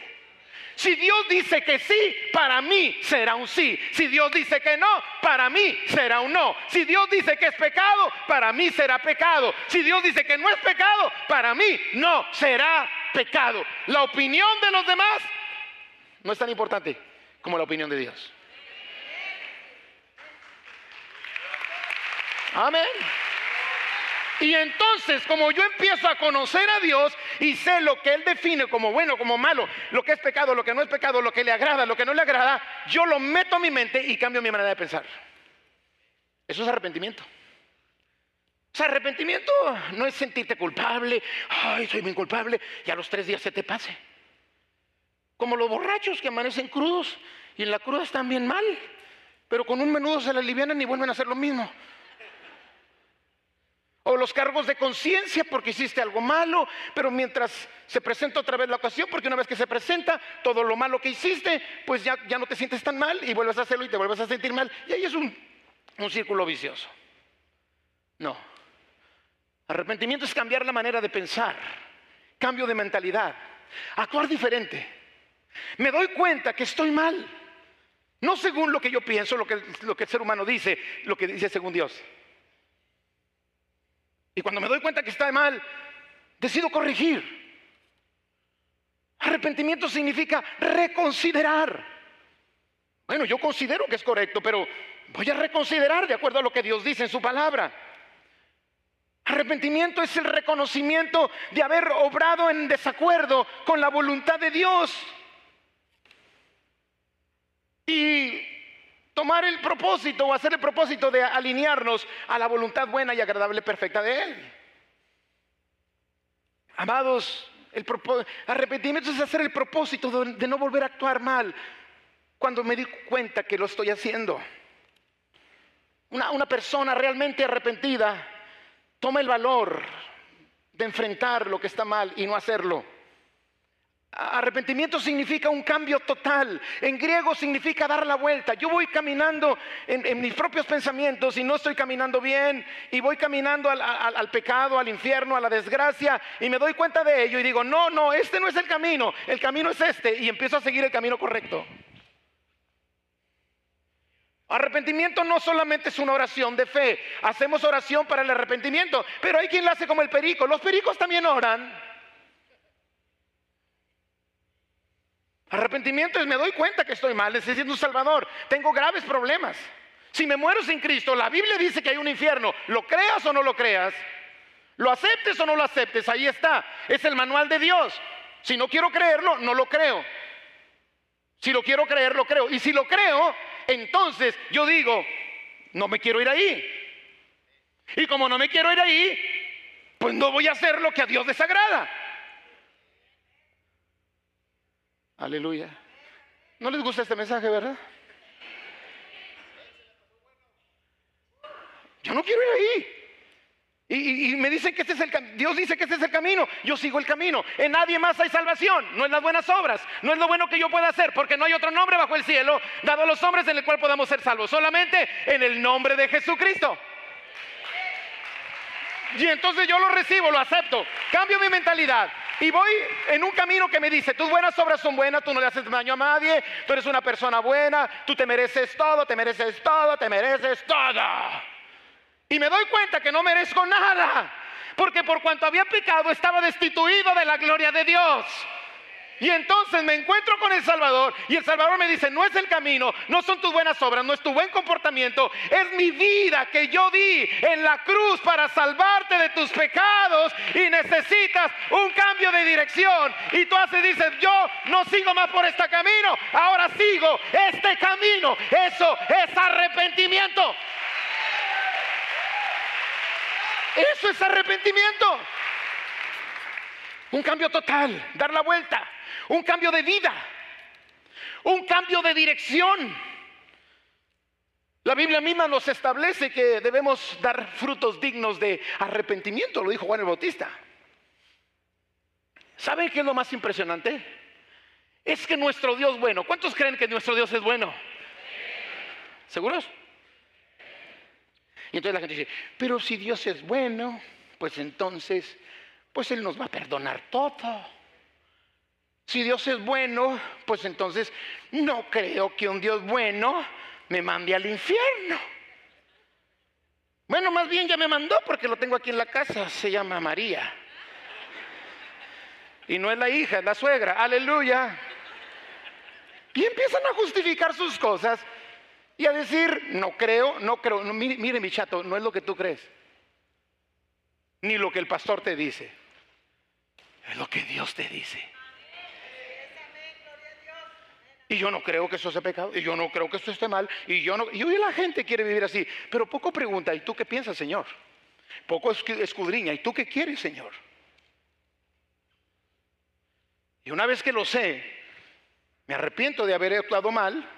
Si Dios dice que sí, para mí será un sí. Si Dios dice que no, para mí será un no. Si Dios dice que es pecado, para mí será pecado. Si Dios dice que no es pecado, para mí no será pecado. La opinión de los demás no es tan importante como la opinión de Dios. Amén. Y entonces, como yo empiezo a conocer a Dios y sé lo que Él define como bueno, como malo, lo que es pecado, lo que no es pecado, lo que le agrada, lo que no le agrada, yo lo meto a mi mente y cambio mi manera de pensar. Eso es arrepentimiento. O sea, arrepentimiento no es sentirte culpable, ay, soy bien culpable, y a los tres días se te pase. Como los borrachos que amanecen crudos y en la cruda están bien mal, pero con un menudo se la alivianan y vuelven a hacer lo mismo. O los cargos de conciencia porque hiciste algo malo, pero mientras se presenta otra vez la ocasión, porque una vez que se presenta todo lo malo que hiciste, pues ya, ya no te sientes tan mal y vuelves a hacerlo y te vuelves a sentir mal. Y ahí es un, un círculo vicioso. No. Arrepentimiento es cambiar la manera de pensar, cambio de mentalidad, actuar diferente. Me doy cuenta que estoy mal. No según lo que yo pienso, lo que, lo que el ser humano dice, lo que dice según Dios. Y cuando me doy cuenta que está mal, decido corregir. Arrepentimiento significa reconsiderar. Bueno, yo considero que es correcto, pero voy a reconsiderar de acuerdo a lo que Dios dice en su palabra. Arrepentimiento es el reconocimiento de haber obrado en desacuerdo con la voluntad de Dios. Y tomar el propósito o hacer el propósito de alinearnos a la voluntad buena y agradable perfecta de Él. Amados, el arrepentimiento es hacer el propósito de no volver a actuar mal cuando me di cuenta que lo estoy haciendo. Una, una persona realmente arrepentida toma el valor de enfrentar lo que está mal y no hacerlo. Arrepentimiento significa un cambio total. En griego significa dar la vuelta. Yo voy caminando en, mis propios pensamientos y no estoy caminando bien y voy caminando al, al, pecado, al infierno, a la desgracia y me doy cuenta de ello y digo, no, no, este no es el camino, el camino es este y empiezo a seguir el camino correcto. Arrepentimiento no solamente es una oración de fe, hacemos oración para el arrepentimiento, pero hay quien lo hace como el perico. Los pericos también oran. Arrepentimiento es me doy cuenta que estoy mal, necesito un Salvador, tengo graves problemas. Si me muero sin Cristo, la Biblia dice que hay un infierno, lo creas o no lo creas, lo aceptes o no lo aceptes, ahí está, es el manual de Dios. Si no quiero creerlo, no lo creo. Si lo quiero creer, lo creo. Y si lo creo, entonces yo digo, no me quiero ir ahí. Y como no me quiero ir ahí, pues no voy a hacer lo que a Dios desagrada. Aleluya. ¿No les gusta este mensaje, verdad? Yo no quiero ir ahí. Y, me dicen que este es el Dios dice que este es el camino. Yo sigo el camino. En nadie más hay salvación. No es las buenas obras. No es lo bueno que yo pueda hacer. Porque no hay otro nombre bajo el cielo dado a los hombres en el cual podamos ser salvos. Solamente en el nombre de Jesucristo. Y entonces yo lo recibo, lo acepto. Cambio mi mentalidad. Y voy en un camino que me dice, tus buenas obras son buenas, tú no le haces daño a nadie, tú eres una persona buena, tú te mereces todo, te mereces todo, te mereces todo. Y me doy cuenta que no merezco nada, porque por cuanto había pecado estaba destituido de la gloria de Dios. Y entonces me encuentro con el Salvador y el Salvador me dice, no es el camino, no son tus buenas obras, no es tu buen comportamiento, es mi vida que yo di en la cruz para salvarte de tus pecados y necesitas un cambio de dirección. Y tú haces, dices, yo no sigo más por este camino, ahora sigo este camino. Eso es arrepentimiento. Eso es arrepentimiento. Un cambio total, dar la vuelta un cambio de vida, un cambio de dirección. La Biblia misma nos establece que debemos dar frutos dignos de arrepentimiento, lo dijo Juan el Bautista. ¿Saben qué es lo más impresionante? Es que nuestro Dios bueno, ¿cuántos creen que nuestro Dios es bueno? ¿Seguros? Y entonces la gente dice, pero si Dios es bueno, pues entonces, pues Él nos va a perdonar todo. Si Dios es bueno, pues entonces no creo que un Dios bueno me mande al infierno. Bueno, más bien ya me mandó porque lo tengo aquí en la casa, se llama María. Y no es la hija, es la suegra, aleluya. Y empiezan a justificar sus cosas y a decir, no creo, no creo. mire, mi chato, no es lo que tú crees, ni lo que el pastor te dice, es lo que Dios te dice. Y yo no creo que eso sea pecado, y yo no creo que esto esté mal, y yo no, y hoy la gente quiere vivir así, pero poco pregunta, ¿y tú qué piensas, Señor? Poco escudriña, ¿y tú qué quieres, Señor? Y una vez que lo sé, me arrepiento de haber actuado mal,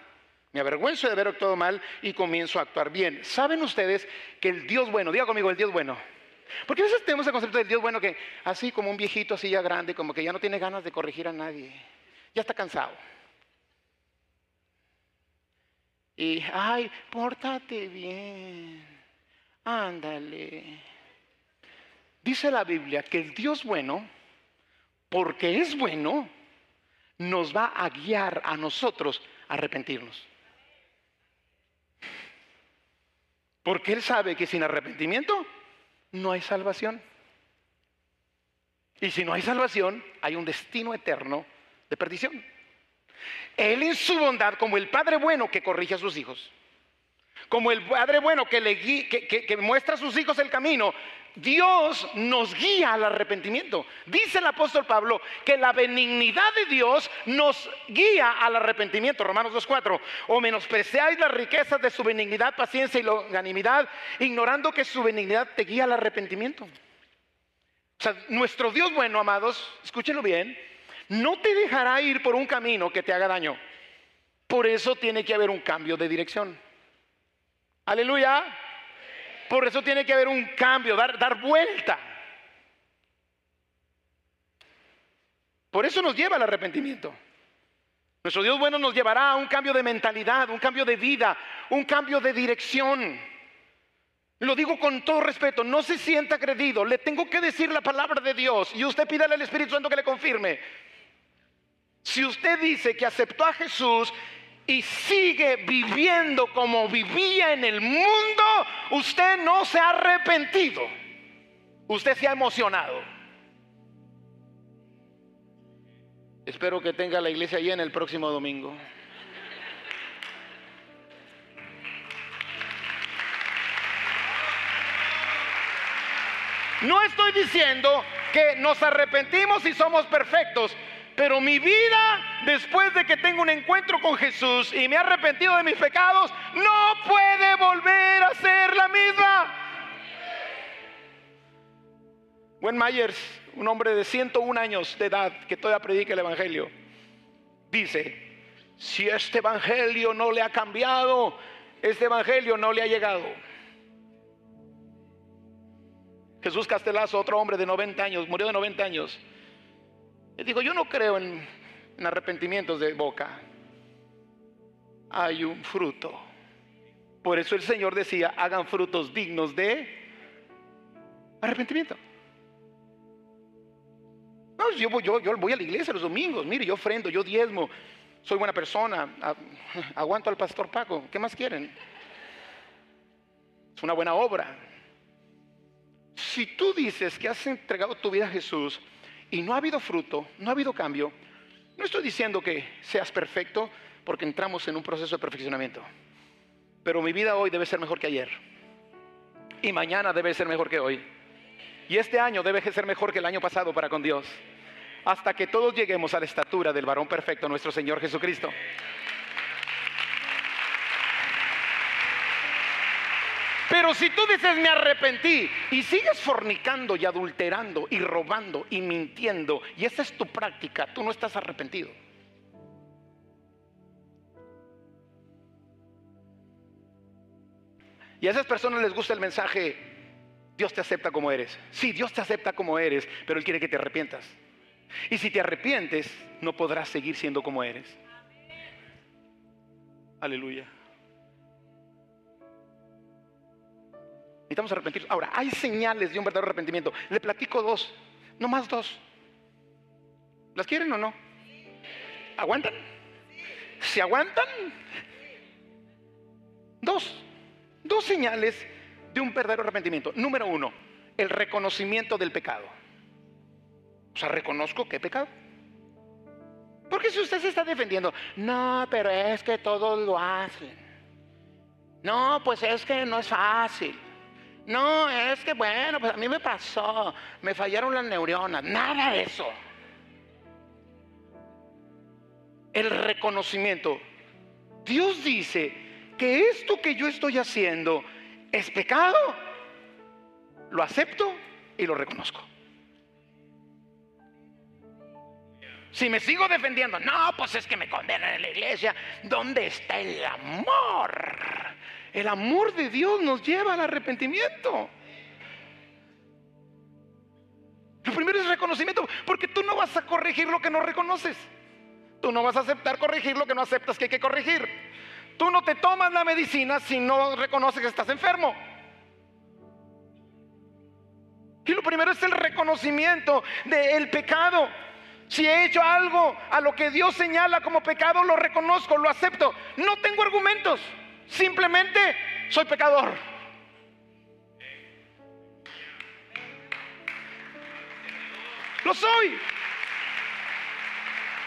me avergüenzo de haber actuado mal y comienzo a actuar bien. ¿Saben ustedes que el Dios bueno, diga conmigo, el Dios bueno, porque a veces tenemos el concepto del Dios bueno que así como un viejito así ya grande, como que ya no tiene ganas de corregir a nadie, ya está cansado. Y, ay, pórtate bien, ándale. Dice la Biblia que el Dios bueno, porque es bueno, nos va a guiar a nosotros a arrepentirnos. Porque Él sabe que sin arrepentimiento no hay salvación. Y si no hay salvación, hay un destino eterno de perdición. Él en su bondad, como el Padre bueno que corrige a sus hijos, como el Padre bueno que, le que, muestra a sus hijos el camino, Dios nos guía al arrepentimiento. Dice el apóstol Pablo que la benignidad de Dios nos guía al arrepentimiento. Romanos 2.4. O menospreciáis las riquezas de su benignidad, paciencia y longanimidad, ignorando que su benignidad te guía al arrepentimiento. O sea, nuestro Dios bueno, amados, escúchenlo bien, no te dejará ir por un camino que te haga daño. Por eso tiene que haber un cambio de dirección. Aleluya. Por eso tiene que haber un cambio, dar, dar vuelta. Por eso nos lleva al arrepentimiento. Nuestro Dios bueno nos llevará a un cambio de mentalidad, un cambio de vida, un cambio de dirección. Lo digo con todo respeto, no se sienta agredido, le tengo que decir la palabra de Dios y usted pídale al Espíritu Santo que le confirme. Si usted dice que aceptó a Jesús y sigue viviendo como vivía en el mundo, usted no se ha arrepentido. Usted se ha emocionado. Espero que tenga la iglesia llena el próximo domingo. No estoy diciendo que nos arrepentimos y somos perfectos. Pero mi vida, después de que tengo un encuentro con Jesús y me he arrepentido de mis pecados, no puede volver a ser la misma. Gwen Myers, un hombre de 101 años de edad que todavía predica el Evangelio, dice, si este Evangelio no le ha cambiado, este Evangelio no le ha llegado. Jesús Castelazo, otro hombre de 90 años, murió de 90 años le digo, yo no creo en, arrepentimientos de boca. Hay un fruto. Por eso el Señor decía, hagan frutos dignos de arrepentimiento. yo, yo, voy a la iglesia los domingos, mire, yo ofrendo, yo diezmo, soy buena persona, aguanto al pastor Paco, ¿qué más quieren? Es una buena obra. Si tú dices que has entregado tu vida a Jesús, y no ha habido fruto, no ha habido cambio, no estoy diciendo que seas perfecto porque entramos en un proceso de perfeccionamiento. Pero mi vida hoy debe ser mejor que ayer. Y mañana debe ser mejor que hoy. Y este año debe ser mejor que el año pasado para con Dios. Hasta que todos lleguemos a la estatura del varón perfecto, nuestro Señor Jesucristo. Pero si tú dices me arrepentí y sigues fornicando y adulterando y robando y mintiendo y esa es tu práctica, tú no estás arrepentido. Y a esas personas les gusta el mensaje, Dios te acepta como eres. Sí, Dios te acepta como eres, pero Él quiere que te arrepientas. Y si te arrepientes, no podrás seguir siendo como eres. Aleluya. Necesitamos arrepentirnos. Ahora, hay señales de un verdadero arrepentimiento. Le platico dos, no más dos. ¿Las quieren o no? ¿Aguantan? ¿Se aguantan? Dos. Dos señales de un verdadero arrepentimiento. Número uno, el reconocimiento del pecado. O sea, reconozco que pecado. Porque si usted se está defendiendo, no, pero es que todos lo hacen. No, pues es que no es fácil. No, es que bueno, pues a mí me pasó, me fallaron las neuronas, nada de eso. El reconocimiento. Dios dice que esto que yo estoy haciendo es pecado, lo acepto y lo reconozco. Si me sigo defendiendo, no, pues es que me condenan en la iglesia, ¿dónde está el amor? El amor de Dios nos lleva al arrepentimiento. Lo primero es reconocimiento, porque tú no vas a corregir lo que no reconoces. Tú no vas a aceptar corregir lo que no aceptas que hay que corregir. Tú no te tomas la medicina si no reconoces que estás enfermo. Y lo primero es el reconocimiento del pecado. Si he hecho algo a lo que Dios señala como pecado, lo reconozco, lo acepto. No tengo argumentos. Simplemente soy pecador. Lo soy.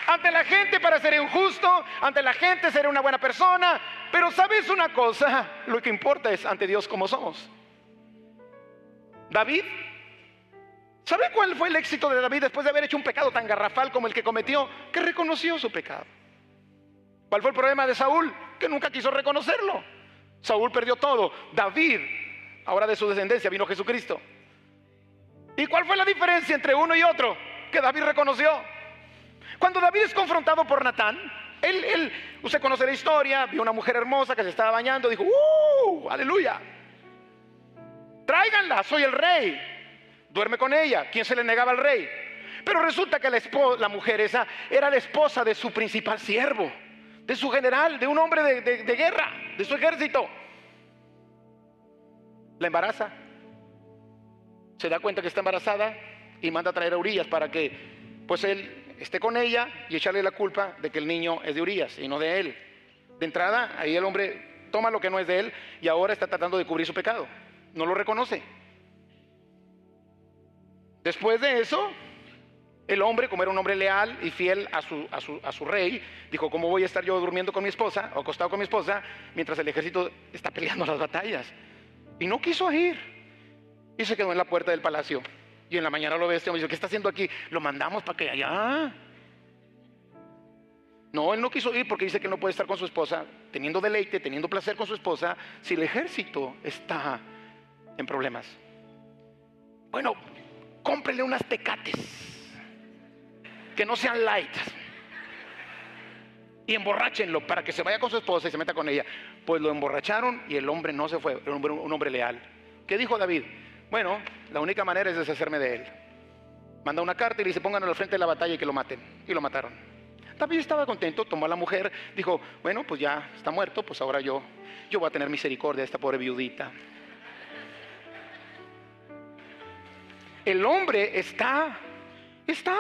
Ante la gente para ser injusto, ante la gente seré una buena persona, pero sabes una cosa, lo que importa es ante Dios como somos. David, ¿sabe cuál fue el éxito de David después de haber hecho un pecado tan garrafal como el que cometió? Que reconoció su pecado. ¿Cuál fue el problema de Saúl? Que nunca quiso reconocerlo. Saúl perdió todo. David, ahora de su descendencia, vino Jesucristo. ¿Y cuál fue la diferencia entre uno y otro? Que David reconoció. Cuando David es confrontado por Natán, Él, él, usted conoce la historia, vio una mujer hermosa que se estaba bañando, dijo, ¡uh! ¡Aleluya! Tráiganla, soy el rey. Duerme con ella. ¿Quién se le negaba al rey? Pero resulta que la, la mujer esa era la esposa de su principal siervo, de su general, de un hombre de, de guerra, de su ejército. La embaraza. Se da cuenta que está embarazada y manda a traer a Urias para que pues él esté con ella y echarle la culpa de que el niño es de Urias y no de él. De entrada, ahí el hombre toma lo que no es de él y ahora está tratando de cubrir su pecado. No lo reconoce. Después de eso, el hombre, como era un hombre leal y fiel a su, rey, dijo, ¿cómo voy a estar yo durmiendo con mi esposa o acostado con mi esposa mientras el ejército está peleando las batallas? Y no quiso ir. Y se quedó en la puerta del palacio. Y en la mañana lo ve este hombre y dice, ¿qué está haciendo aquí? Lo mandamos para que allá. No, él no quiso ir porque dice que no puede estar con su esposa, teniendo deleite, teniendo placer con su esposa, si el ejército está en problemas. Bueno, cómprele unas tecates que no sean light y emborráchenlo para que se vaya con su esposa y se meta con ella. Pues lo emborracharon y el hombre no se fue, era un hombre leal. ¿Qué dijo David? Bueno, la única manera es deshacerme de él. Manda una carta y le dice, pónganlo al frente de la batalla y que lo maten. Y lo mataron. David estaba contento, tomó a la mujer, dijo, bueno, pues ya está muerto, pues ahora yo, yo voy a tener misericordia de esta pobre viudita. El hombre está, está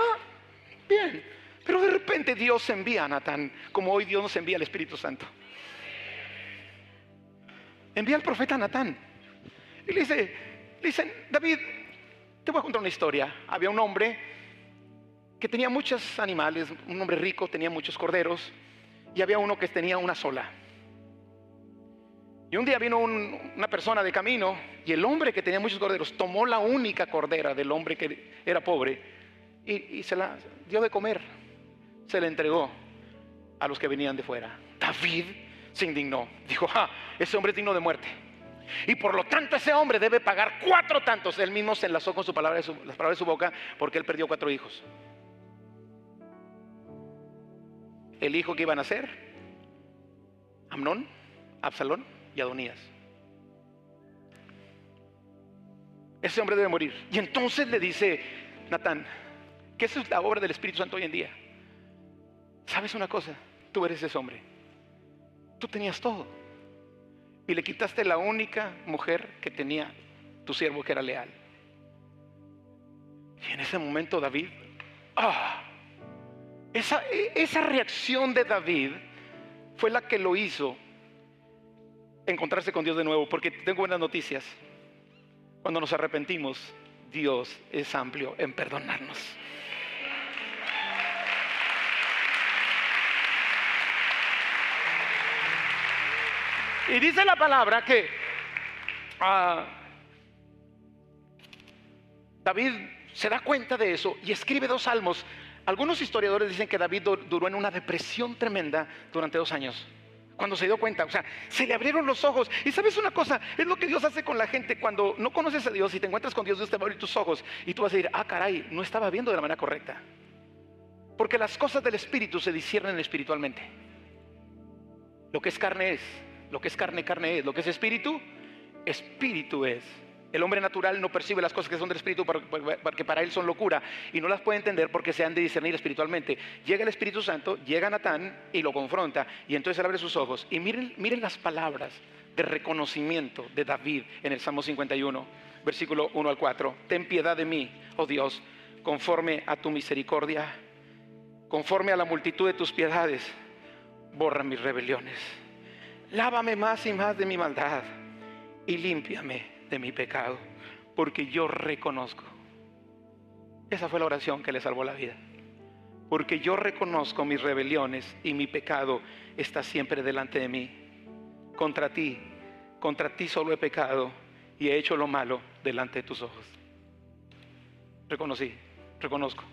bien, pero de repente Dios envía a Natán, como hoy Dios nos envía al Espíritu Santo. Envía al profeta Natán y le dice, Dicen, David, te voy a contar una historia. Había un hombre que tenía muchos animales, un hombre rico, tenía muchos corderos, y había uno que tenía una sola. Y un día vino una persona de camino, y el hombre que tenía muchos corderos tomó la única cordera del hombre que era pobre y, se la dio de comer, se la entregó a los que venían de fuera. David se indignó, dijo, ah, ese hombre es digno de muerte. Y por lo tanto ese hombre debe pagar cuatro tantos. Él mismo se enlazó con su palabra, las palabras de su boca porque él perdió cuatro hijos. El hijo que iban a ser Amnón, Absalón y Adonías. Ese hombre debe morir. Y entonces le dice Natán, que esa es la obra del Espíritu Santo hoy en día. ¿Sabes una cosa? Tú eres ese hombre. Tú tenías todo y le quitaste la única mujer que tenía tu siervo que era leal. Y en ese momento David, ah, esa, esa reacción de David fue la que lo hizo encontrarse con Dios de nuevo, porque tengo buenas noticias. Cuando nos arrepentimos, Dios es amplio en perdonarnos. Y dice la palabra que ah, David se da cuenta de eso y escribe dos salmos. Algunos historiadores dicen que David duró en una depresión tremenda durante dos años. Cuando se dio cuenta, o sea, se le abrieron los ojos. Y sabes una cosa, es lo que Dios hace con la gente cuando no conoces a Dios y te encuentras con Dios, Dios te va a abrir tus ojos y tú vas a decir, ah, caray, no estaba viendo de la manera correcta. Porque las cosas del Espíritu se disciernen espiritualmente. Lo que es carne es, lo que es carne, carne es. Lo que es espíritu, espíritu es. El hombre natural no percibe las cosas que son del espíritu porque para él son locura y no las puede entender porque se han de discernir espiritualmente. Llega el Espíritu Santo, llega Natán y lo confronta y entonces él abre sus ojos. Y miren, miren las palabras de reconocimiento de David en el Salmo 51, versículo 1 al 4. Ten piedad de mí, oh Dios, conforme a tu misericordia, conforme a la multitud de tus piedades, borra mis rebeliones lávame más y más de mi maldad y límpiame de mi pecado, porque yo reconozco. Esa fue la oración que le salvó la vida. Porque yo reconozco mis rebeliones y mi pecado está siempre delante de mí. Contra ti, contra ti solo he pecado y he hecho lo malo delante de tus ojos. Reconocí, reconozco.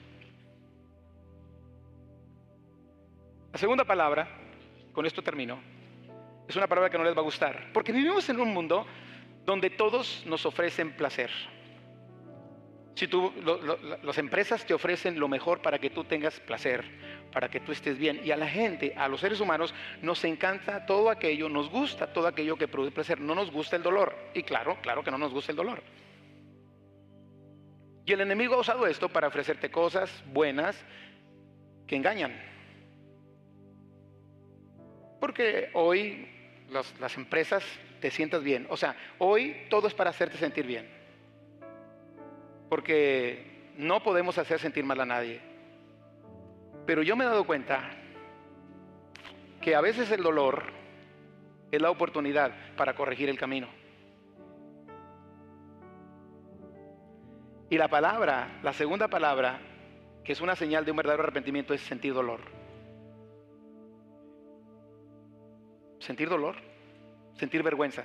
La segunda palabra, con esto termino, es una palabra que no les va a gustar. Porque vivimos en un mundo donde todos nos ofrecen placer. Si tú, las empresas te ofrecen lo mejor para que tú tengas placer, para que tú estés bien. Y a la gente, a los seres humanos, nos encanta todo aquello, nos gusta todo aquello que produce placer, no nos gusta el dolor. Y claro, claro que no nos gusta el dolor. Y el enemigo ha usado esto para ofrecerte cosas buenas que engañan. Porque hoy las empresas te sientas bien. O sea, hoy todo es para hacerte sentir bien. Porque no podemos hacer sentir mal a nadie. Pero yo me he dado cuenta que a veces el dolor es la oportunidad para corregir el camino. Y la palabra, la segunda palabra, que es una señal de un verdadero arrepentimiento, es sentir dolor. Sentir dolor, sentir vergüenza.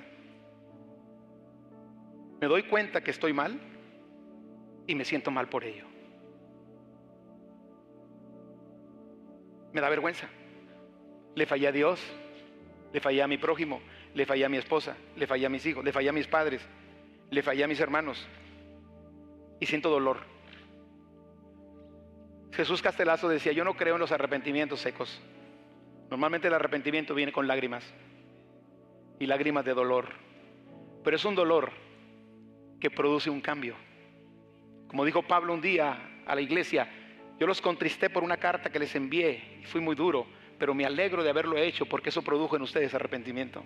Me doy cuenta que estoy mal y me siento mal por ello. Me da vergüenza. Le fallé a Dios, le fallé a mi prójimo, le fallé a mi esposa, le fallé a mis hijos, le fallé a mis padres, le fallé a mis hermanos, y siento dolor. Jesús Castelazo decía, yo no creo en los arrepentimientos secos. Normalmente el arrepentimiento viene con lágrimas y lágrimas de dolor. Pero es un dolor que produce un cambio. Como dijo Pablo un día a la iglesia, yo los contristé por una carta que les envié y fui muy duro, pero me alegro de haberlo hecho porque eso produjo en ustedes arrepentimiento.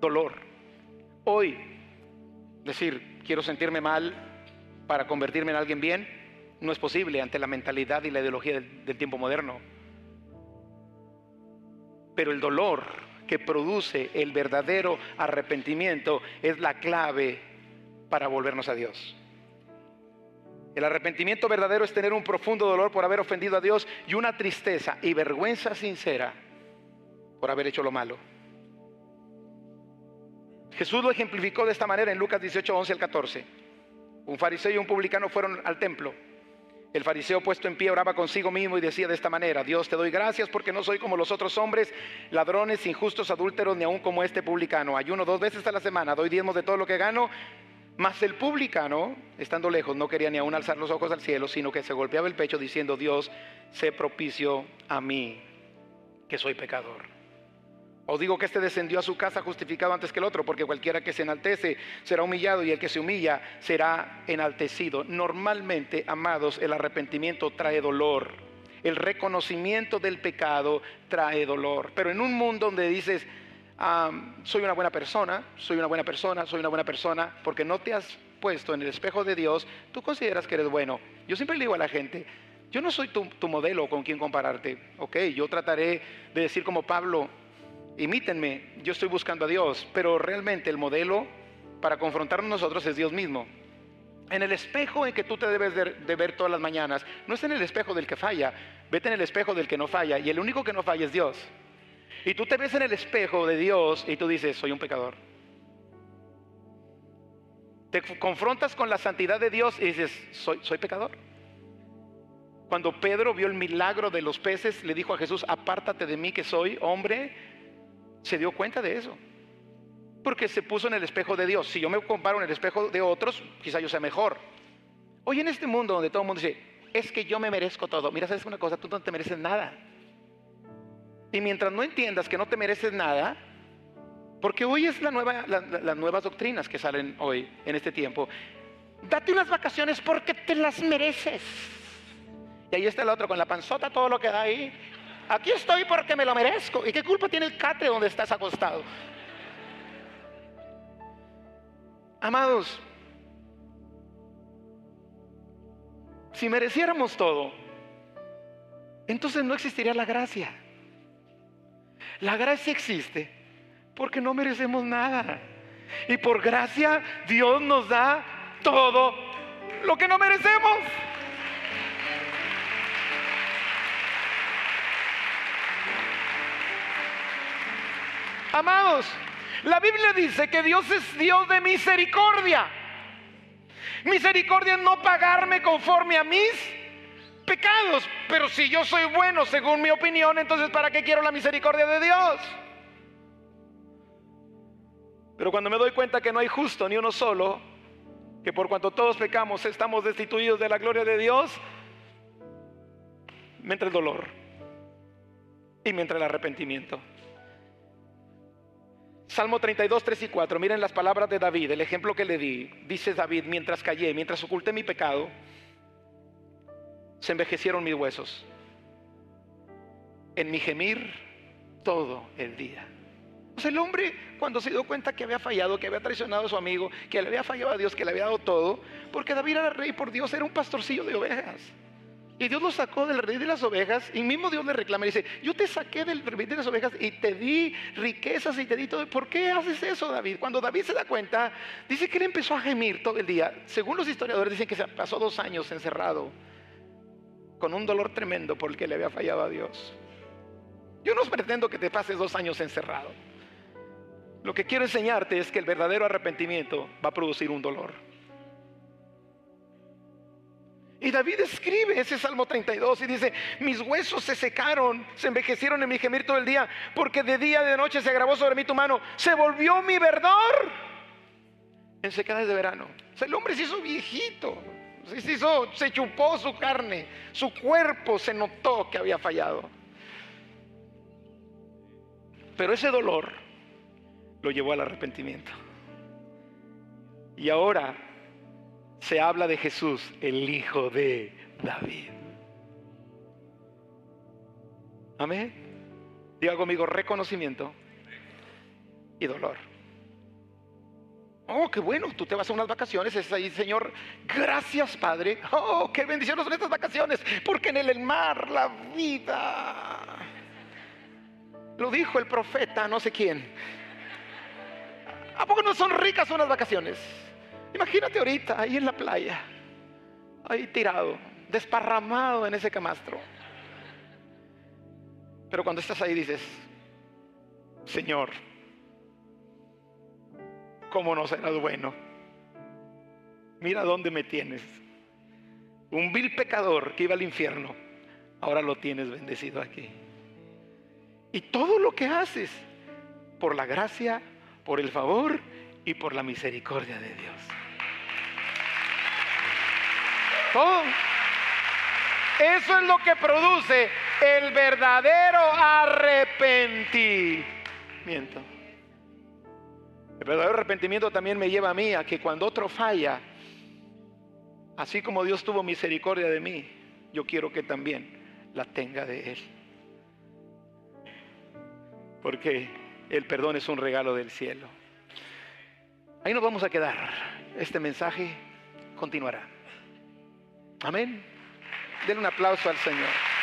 Dolor. Hoy, decir, quiero sentirme mal para convertirme en alguien bien, no es posible ante la mentalidad y la ideología del, tiempo moderno. Pero el dolor que produce el verdadero arrepentimiento es la clave para volvernos a Dios. El arrepentimiento verdadero es tener un profundo dolor por haber ofendido a Dios y una tristeza y vergüenza sincera por haber hecho lo malo. Jesús lo ejemplificó de esta manera en Lucas 18, 11 al 14. Un fariseo y un publicano fueron al templo. El fariseo puesto en pie oraba consigo mismo y decía de esta manera, Dios te doy gracias porque no soy como los otros hombres, ladrones, injustos, adúlteros, ni aun como este publicano. Ayuno dos veces a la semana, doy diezmos de todo lo que gano. Mas el publicano, estando lejos, no quería ni aun alzar los ojos al cielo, sino que se golpeaba el pecho diciendo, Dios, sé propicio a mí, que soy pecador. Os digo que este descendió a su casa justificado antes que el otro, porque cualquiera que se enaltece será humillado y el que se humilla será enaltecido. Normalmente, amados, el arrepentimiento trae dolor. El reconocimiento del pecado trae dolor. Pero en un mundo donde dices, soy una buena persona, soy una buena persona, soy una buena persona, porque no te has puesto en el espejo de Dios, tú consideras que eres bueno. Yo siempre le digo a la gente, yo no soy tu, tu modelo con quien compararte, ok, yo trataré de decir como Pablo, imítenme, yo estoy buscando a Dios, pero realmente el modelo para confrontarnos nosotros es Dios mismo. En el espejo en que tú te debes de, ver todas las mañanas, no es en el espejo del que falla, vete en el espejo del que no falla, y el único que no falla es Dios. Y tú te ves en el espejo de Dios y tú dices, soy un pecador. Te confrontas con la santidad de Dios y dices, soy, soy pecador. Cuando Pedro vio el milagro de los peces, le dijo a Jesús, apártate de mí que soy hombre se dio cuenta de eso. Porque se puso en el espejo de Dios. Si yo me comparo en el espejo de otros, quizá yo sea mejor. Hoy en este mundo donde todo el mundo dice, es que yo me merezco todo. Mira, sabes una cosa, tú no te mereces nada. Y mientras no entiendas que no te mereces nada, porque hoy es la nueva, las nuevas doctrinas que salen hoy en este tiempo. Date unas vacaciones porque te las mereces. Y ahí está el otro con la panzota, todo lo que da ahí. Aquí estoy porque me lo merezco. ¿Y qué culpa tiene el catre donde estás acostado? Amados, si mereciéramos todo, entonces no existiría la gracia. La gracia existe porque no merecemos nada. Y por gracia Dios nos da todo lo que no merecemos. Amados, la Biblia dice que Dios es Dios de misericordia. Misericordia es no pagarme conforme a mis pecados. Pero si yo soy bueno según mi opinión, entonces ¿para qué quiero la misericordia de Dios? Pero cuando me doy cuenta que no hay justo ni uno solo, que por cuanto todos pecamos estamos destituidos de la gloria de Dios, mientras el dolor y mientras el arrepentimiento. Salmo 32, 3 y 4. Miren las palabras de David, el ejemplo que le di. Dice David, mientras callé, mientras oculté mi pecado, se envejecieron mis huesos. En mi gemir todo el día. Pues el hombre cuando se dio cuenta que había fallado, que había traicionado a su amigo, que le había fallado a Dios, que le había dado todo, porque David era rey por Dios, era un pastorcillo de ovejas. Y Dios lo sacó del rey de las ovejas y mismo Dios le reclama y dice, yo te saqué del rey de las ovejas y te di riquezas y te di todo. ¿Por qué haces eso, David? Cuando David se da cuenta, dice que él empezó a gemir todo el día. Según los historiadores dicen que se pasó dos años encerrado con un dolor tremendo porque le había fallado a Dios. Yo no pretendo que te pases dos años encerrado. Lo que quiero enseñarte es que el verdadero arrepentimiento va a producir un dolor. Y David escribe ese Salmo 32 y dice, mis huesos se secaron, se envejecieron en mi gemir todo el día, porque de día y de noche se agravó sobre mí tu mano, se volvió mi verdor en secadas de verano. el hombre se hizo viejito, se, hizo, se chupó su carne, su cuerpo se notó que había fallado. Pero ese dolor lo llevó al arrepentimiento. Y ahora se habla de Jesús, el hijo de David. Amén. Diga conmigo reconocimiento y dolor. Oh, qué bueno, tú te vas a unas vacaciones, es ahí, Señor, gracias Padre. Oh, qué bendición son estas vacaciones, porque en el mar la vida. Lo dijo el profeta, no sé quién. ¿A poco no son ricas unas vacaciones? Imagínate ahorita ahí en la playa, ahí tirado, desparramado en ese camastro. Pero cuando estás ahí dices, Señor, ¿cómo no serás bueno? Mira dónde me tienes. Un vil pecador que iba al infierno, ahora lo tienes bendecido aquí. Y todo lo que haces, por la gracia, por el favor y por la misericordia de Dios. Eso es lo que produce el verdadero arrepentimiento. El verdadero arrepentimiento también me lleva a mí a que cuando otro falla, así como Dios tuvo misericordia de mí, yo quiero que también la tenga de Él. Porque el perdón es un regalo del cielo. Ahí nos vamos a quedar. Este mensaje continuará. Amén. Den un aplauso al Señor.